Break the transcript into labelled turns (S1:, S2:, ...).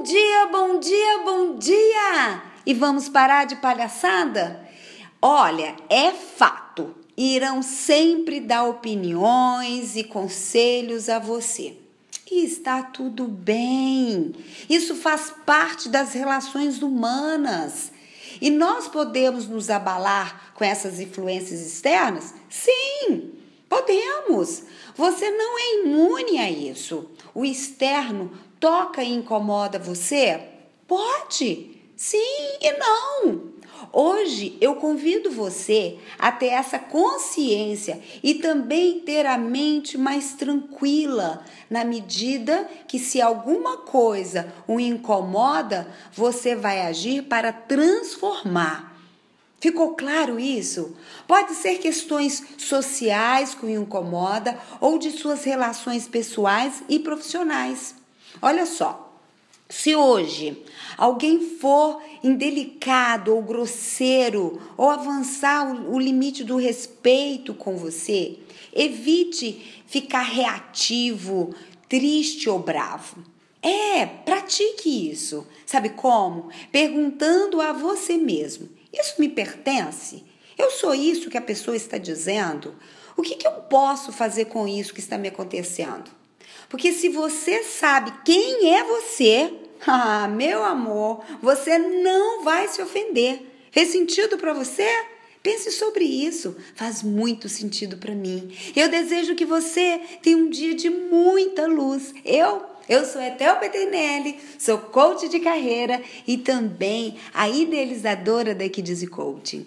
S1: Bom dia, bom dia, bom dia! E vamos parar de palhaçada? Olha, é fato, irão sempre dar opiniões e conselhos a você. E está tudo bem. Isso faz parte das relações humanas. E nós podemos nos abalar com essas influências externas? Sim, podemos. Você não é imune a isso. O externo toca e incomoda você? Pode. Sim e não. Hoje eu convido você a ter essa consciência e também ter a mente mais tranquila, na medida que, se alguma coisa o incomoda, você vai agir para transformar. Ficou claro isso? Pode ser questões sociais que o incomoda ou de suas relações pessoais e profissionais. Olha só, se hoje alguém for indelicado ou grosseiro ou avançar o limite do respeito com você, evite ficar reativo, triste ou bravo. É, pratique isso. Sabe como? Perguntando a você mesmo: Isso me pertence? Eu sou isso que a pessoa está dizendo? O que, que eu posso fazer com isso que está me acontecendo? Porque se você sabe quem é você, ah, meu amor, você não vai se ofender. Fez sentido para você? Pense sobre isso. Faz muito sentido para mim. Eu desejo que você tenha um dia de muita luz. Eu eu sou Etel Peternelli, sou coach de carreira e também a idealizadora da Equidize Coaching.